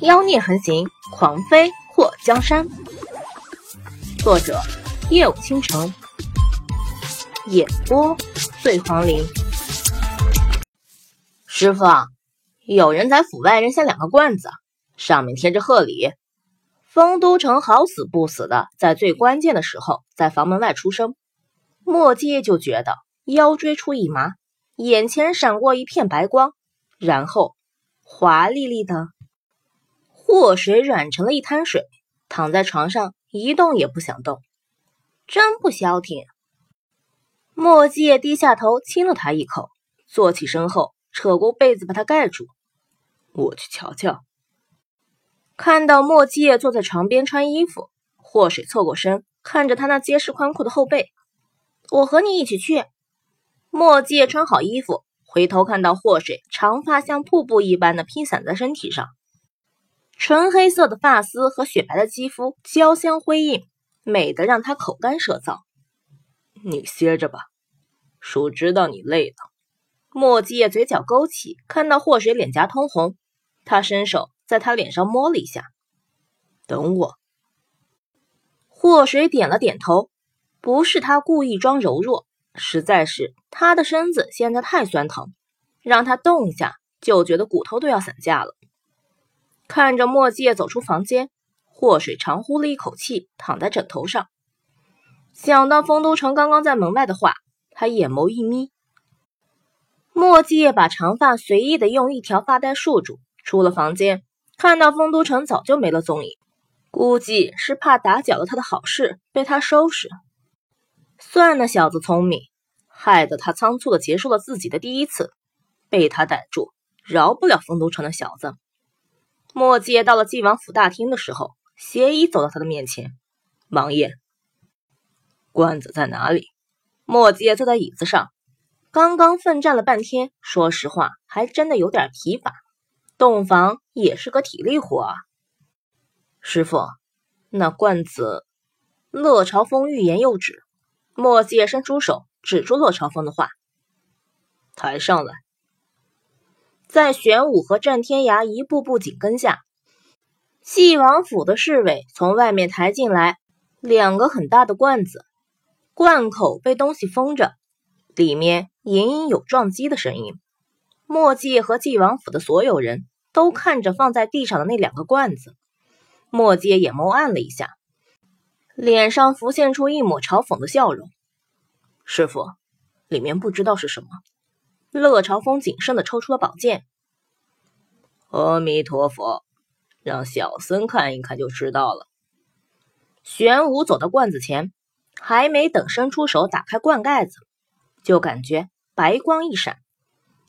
妖孽横行，狂飞破江山。作者：夜舞倾城，演播：醉黄林。师傅，有人在府外扔下两个罐子，上面贴着贺礼。丰都城好死不死的，在最关键的时候，在房门外出声。墨迹就觉得腰椎处一麻，眼前闪过一片白光，然后华丽丽的祸水软成了一滩水，躺在床上一动也不想动，真不消停。墨界低下头亲了他一口，坐起身后扯过被子把他盖住。我去瞧瞧。看到墨界坐在床边穿衣服，祸水侧过身看着他那结实宽阔的后背。我和你一起去。墨界穿好衣服，回头看到祸水长发像瀑布一般的披散在身体上，纯黑色的发丝和雪白的肌肤交相辉映，美得让他口干舌燥。你歇着吧，叔知道你累了。墨界嘴角勾起，看到祸水脸颊通红，他伸手。在他脸上摸了一下，等我。祸水点了点头，不是他故意装柔弱，实在是他的身子现在太酸疼，让他动一下就觉得骨头都要散架了。看着墨界走出房间，祸水长呼了一口气，躺在枕头上。想到丰都城刚刚在门外的话，他眼眸一眯。墨界把长发随意的用一条发带束住，出了房间。看到丰都城早就没了踪影，估计是怕打搅了他的好事，被他收拾。算那小子聪明，害得他仓促的结束了自己的第一次，被他逮住，饶不了丰都城的小子。墨界到了晋王府大厅的时候，邪医走到他的面前：“王爷，罐子在哪里？”墨界坐在椅子上，刚刚奋战了半天，说实话，还真的有点疲乏。洞房也是个体力活啊，师傅，那罐子。乐朝风欲言又止，墨界伸出手指住乐朝风的话：“抬上来。”在玄武和战天涯一步步紧跟下，纪王府的侍卫从外面抬进来两个很大的罐子，罐口被东西封着，里面隐隐有撞击的声音。墨迹和纪王府的所有人都看着放在地上的那两个罐子，墨迹眼眸暗了一下，脸上浮现出一抹嘲讽的笑容。师傅，里面不知道是什么。乐朝风谨慎的抽出了宝剑。阿弥陀佛，让小僧看一看就知道了。玄武走到罐子前，还没等伸出手打开罐盖子，就感觉白光一闪。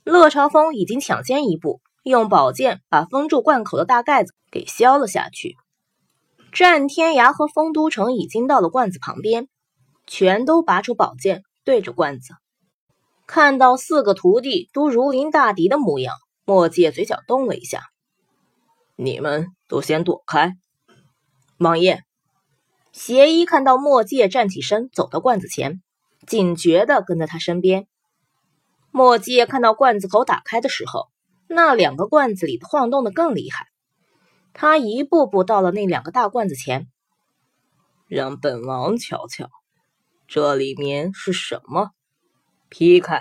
乐朝风已经抢先一步，用宝剑把封住罐口的大盖子给削了下去。战天涯和丰都城已经到了罐子旁边，全都拔出宝剑对着罐子。看到四个徒弟都如临大敌的模样，墨界嘴角动了一下：“你们都先躲开。”王爷，邪医看到墨界站起身走到罐子前，警觉地跟在他身边。墨界看到罐子口打开的时候，那两个罐子里晃动的更厉害。他一步步到了那两个大罐子前，让本王瞧瞧，这里面是什么？劈开！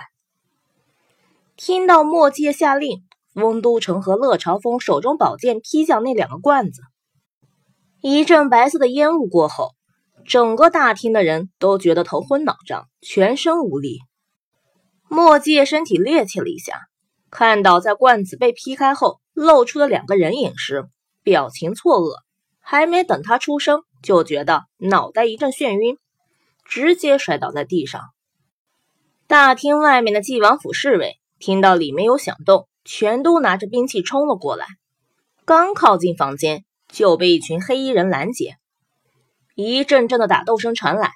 听到墨界下令，翁都城和乐朝风手中宝剑劈向那两个罐子，一阵白色的烟雾过后，整个大厅的人都觉得头昏脑胀，全身无力。墨界身体趔趄了一下，看到在罐子被劈开后露出了两个人影时，表情错愕。还没等他出声，就觉得脑袋一阵眩晕，直接摔倒在地上。大厅外面的纪王府侍卫听到里面有响动，全都拿着兵器冲了过来。刚靠近房间，就被一群黑衣人拦截。一阵阵的打斗声传来，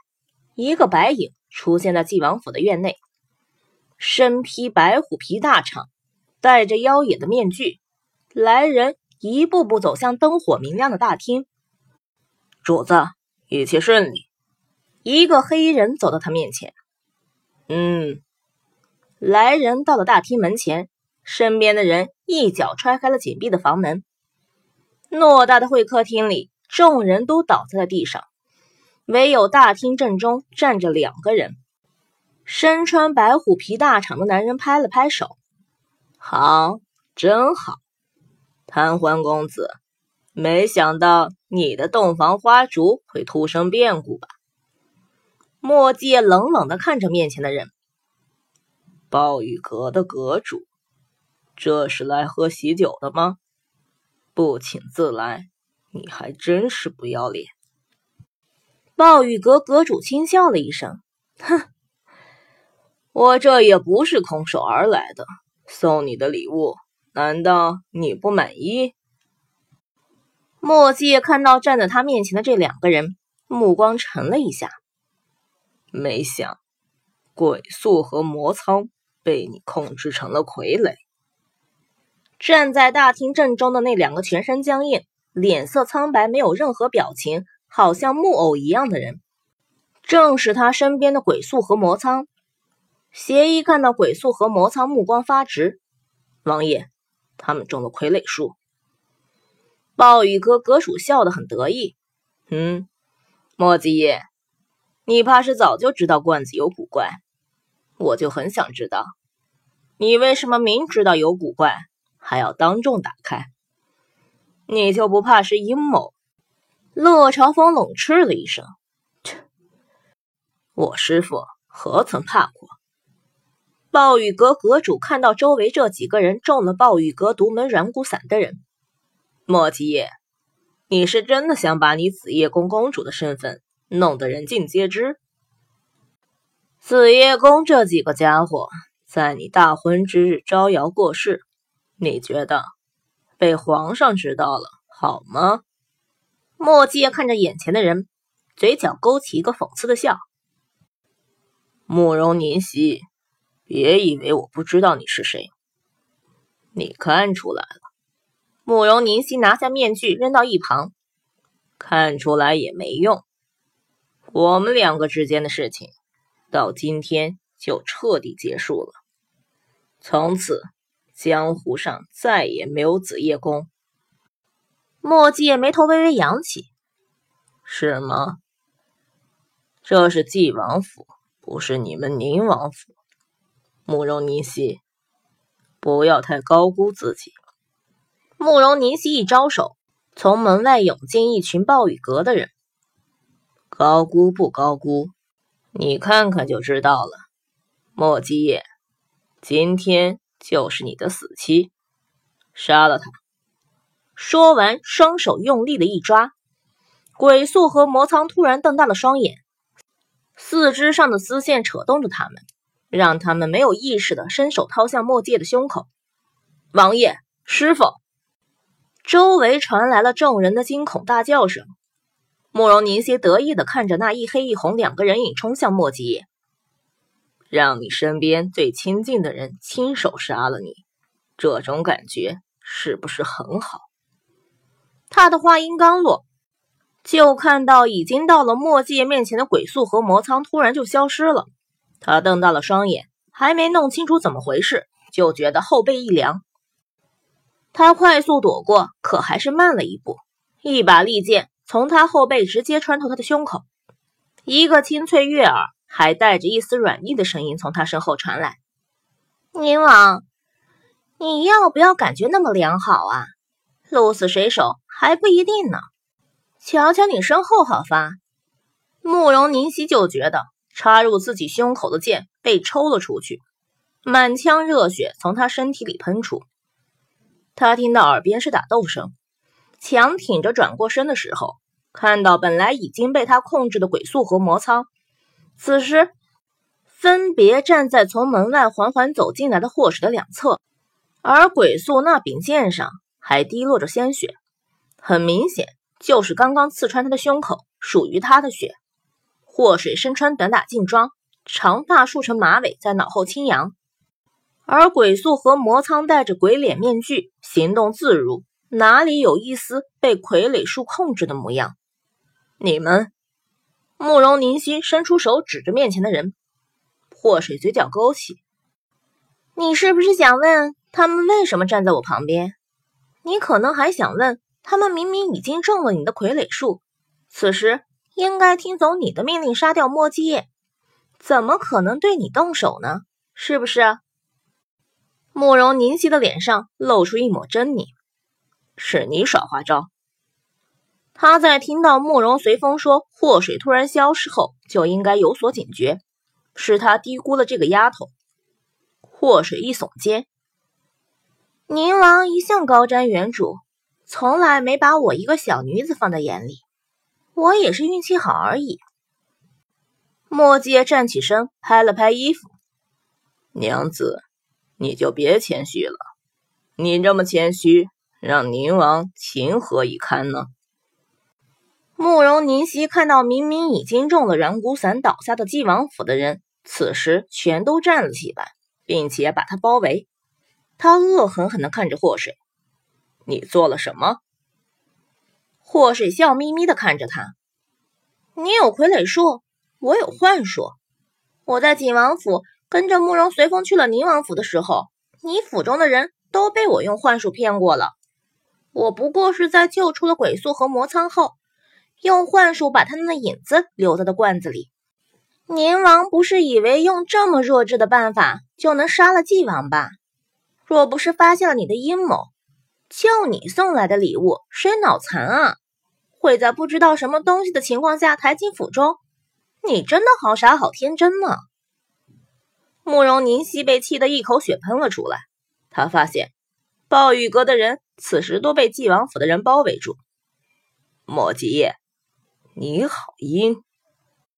一个白影出现在纪王府的院内。身披白虎皮大氅，戴着妖冶的面具，来人一步步走向灯火明亮的大厅。主子，一切顺利。一个黑衣人走到他面前。嗯。来人到了大厅门前，身边的人一脚踹开了紧闭的房门。偌大的会客厅里，众人都倒在了地上，唯有大厅正中站着两个人。身穿白虎皮大氅的男人拍了拍手：“好，真好，贪欢公子，没想到你的洞房花烛会突生变故吧？”墨界冷冷的看着面前的人：“暴雨阁的阁主，这是来喝喜酒的吗？”不请自来，你还真是不要脸！暴雨阁阁主轻笑了一声，哼，我这也不是空手而来的，送你的礼物，难道你不满意？墨界看到站在他面前的这两个人，目光沉了一下，没想鬼宿和魔苍被你控制成了傀儡。站在大厅正中的那两个全身僵硬、脸色苍白、没有任何表情，好像木偶一样的人，正是他身边的鬼宿和魔苍。邪医看到鬼宿和魔苍，目光发直。王爷，他们中了傀儡术。暴雨阁阁主笑得很得意。嗯，墨迹叶，你怕是早就知道罐子有古怪，我就很想知道，你为什么明知道有古怪？还要当众打开，你就不怕是阴谋？乐朝风冷嗤了一声：“切，我师傅何曾怕过？”暴雨阁阁主看到周围这几个人中了暴雨阁独门软骨散的人，莫七夜，你是真的想把你紫夜宫公主的身份弄得人尽皆知？紫夜宫这几个家伙在你大婚之日招摇过市。你觉得被皇上知道了好吗？墨迹看着眼前的人，嘴角勾起一个讽刺的笑。慕容凝曦，别以为我不知道你是谁。你看出来了。慕容凝曦拿下面具扔到一旁，看出来也没用。我们两个之间的事情，到今天就彻底结束了。从此。江湖上再也没有紫夜宫。墨迹眉头微微扬起，是吗？这是纪王府，不是你们宁王府。慕容凝曦，不要太高估自己。慕容凝曦一招手，从门外涌进一群暴雨阁的人。高估不高估，你看看就知道了。墨迹叶，今天。就是你的死期，杀了他！说完，双手用力的一抓，鬼宿和魔苍突然瞪大了双眼，四肢上的丝线扯动着他们，让他们没有意识的伸手掏向墨界的胸口。王爷，师傅！周围传来了众人的惊恐大叫声。慕容凝曦得意的看着那一黑一红两个人影冲向墨迹。让你身边最亲近的人亲手杀了你，这种感觉是不是很好？他的话音刚落，就看到已经到了墨界面前的鬼宿和魔苍突然就消失了。他瞪大了双眼，还没弄清楚怎么回事，就觉得后背一凉。他快速躲过，可还是慢了一步，一把利剑从他后背直接穿透他的胸口，一个清脆悦耳。还带着一丝软腻的声音从他身后传来：“宁王，你要不要感觉那么良好啊？鹿死谁手还不一定呢。瞧瞧你身后，好发。”慕容凝曦就觉得插入自己胸口的剑被抽了出去，满腔热血从他身体里喷出。他听到耳边是打斗声，强挺着转过身的时候，看到本来已经被他控制的鬼宿和魔苍。此时，分别站在从门外缓缓走进来的祸水的两侧，而鬼宿那柄剑上还滴落着鲜血，很明显就是刚刚刺穿他的胸口，属于他的血。祸水身穿短打劲装，长发束成马尾，在脑后轻扬，而鬼宿和魔苍戴着鬼脸面具，行动自如，哪里有一丝被傀儡术控制的模样？你们。慕容凝曦伸出手指着面前的人，祸水嘴角勾起：“你是不是想问他们为什么站在我旁边？你可能还想问他们明明已经中了你的傀儡术，此时应该听从你的命令杀掉莫基叶，怎么可能对你动手呢？是不是？慕容凝曦的脸上露出一抹狰狞，是你耍花招。他在听到慕容随风说祸水突然消失后，就应该有所警觉，是他低估了这个丫头。祸水一耸肩，宁王一向高瞻远瞩。从来没把我一个小女子放在眼里，我也是运气好而已。莫介站起身，拍了拍衣服：“娘子，你就别谦虚了。你这么谦虚，让宁王情何以堪呢？”慕容凝曦看到明明已经中了软骨散倒下的晋王府的人，此时全都站了起来，并且把他包围。他恶狠狠地看着祸水。你做了什么？祸水笑眯眯的看着他。你有傀儡术，我有幻术。我在景王府跟着慕容随风去了宁王府的时候，你府中的人都被我用幻术骗过了。我不过是在救出了鬼宿和魔苍后，用幻术把他们的影子留在了罐子里。宁王不是以为用这么弱智的办法就能杀了纪王吧？若不是发现了你的阴谋。就你送来的礼物，谁脑残啊？会在不知道什么东西的情况下抬进府中？你真的好傻好天真呢！慕容凝曦被气得一口血喷了出来。他发现暴雨阁的人此时都被纪王府的人包围住。莫吉，你好阴！